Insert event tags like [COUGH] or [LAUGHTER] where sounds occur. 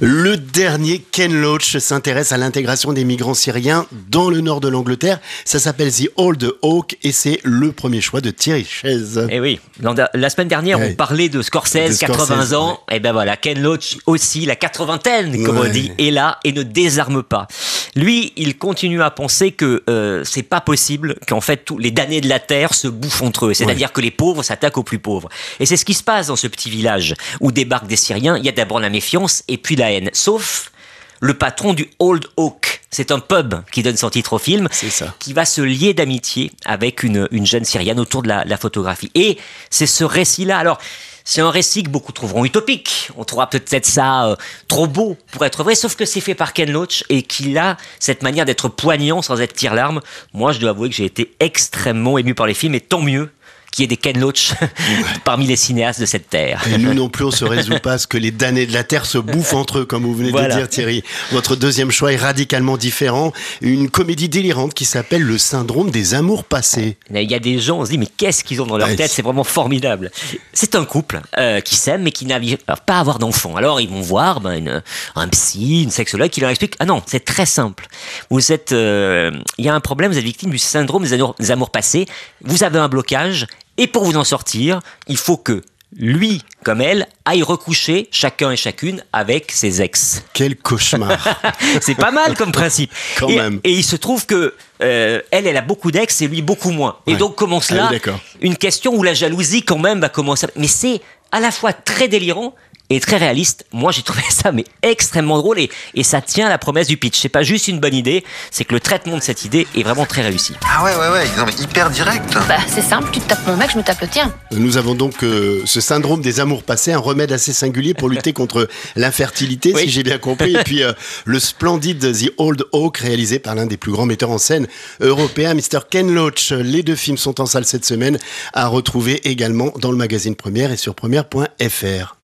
Le dernier, Ken Loach, s'intéresse à l'intégration des migrants syriens dans le nord de l'Angleterre. Ça s'appelle The Old Oak et c'est le premier choix de Thierry Chaise. Eh oui, la semaine dernière, on parlait de Scorsese, 80 ans. Et eh ben voilà, Ken Loach aussi, la quatre-vingtaine, comme on dit, est là et ne désarme pas. Lui, il continue à penser que euh, c'est pas possible qu'en fait tous les damnés de la terre se bouffent entre eux. C'est-à-dire que les pauvres s'attaquent aux plus pauvres. Et c'est ce qui se passe dans ce petit village où débarquent des Syriens. Il y a d'abord la méfiance et puis la Sauf le patron du Old Oak. C'est un pub qui donne son titre au film, ça. qui va se lier d'amitié avec une, jeune Syrienne autour de la, photographie. Et c'est ce récit-là. Alors, c'est un récit que beaucoup trouveront utopique. On trouvera peut-être ça euh, trop beau pour être vrai, sauf que c'est fait par Ken Loach et qu'il a cette manière d'être poignant sans être tire-larme. Moi, je dois avouer que j'ai été extrêmement ému par les films et tant mieux qui est des Ken Loach [LAUGHS] parmi les cinéastes de cette terre. Et nous [LAUGHS] non plus, on se résout pas à ce que les damnés de la terre se bouffent entre eux, comme vous venez de dire, Thierry. Votre deuxième choix est radicalement différent. Une comédie délirante qui s'appelle Le syndrome des amours passés. Il y a des gens, on se dit, mais qu'est-ce qu'ils ont dans leur tête? C'est vraiment formidable. C'est un couple euh, qui s'aime, mais qui n'arrive pas à avoir d'enfants. Alors, ils vont voir ben, un psy, une sexologue qui leur explique Ah non, c'est très simple. Vous êtes. Euh, il y a un problème, vous êtes victime du syndrome des amours passés. Vous avez un blocage et pour vous en sortir, il faut que lui comme elle aille recoucher chacun et chacune avec ses ex. Quel cauchemar [LAUGHS] C'est pas mal comme principe. Quand et, même. et, il se trouve que euh, elle, elle a beaucoup d'ex et lui beaucoup moins. Et donc commence là ah une question où la jalousie quand même va commencer. Mais c'est à la fois très délirant et très réaliste. Moi, j'ai trouvé ça mais extrêmement drôle et, et ça tient à la promesse du pitch. C'est pas juste une bonne idée, c'est que le traitement de cette idée est vraiment très réussi. Ah ouais, ouais, ouais, non, mais hyper direct. Bah, c'est simple, tu te tapes mon mec, je me tape le tien. Nous avons donc euh, ce syndrome des amours passés, un remède assez singulier pour lutter contre [LAUGHS] l'infertilité, si j'ai bien compris. Et puis euh, le splendide The Old Oak, réalisé par l'un des plus grands metteurs en scène européens, Mr. Ken Loach. Les deux films sont en salle cette semaine, à retrouver également dans le magazine Première et sur première.fr.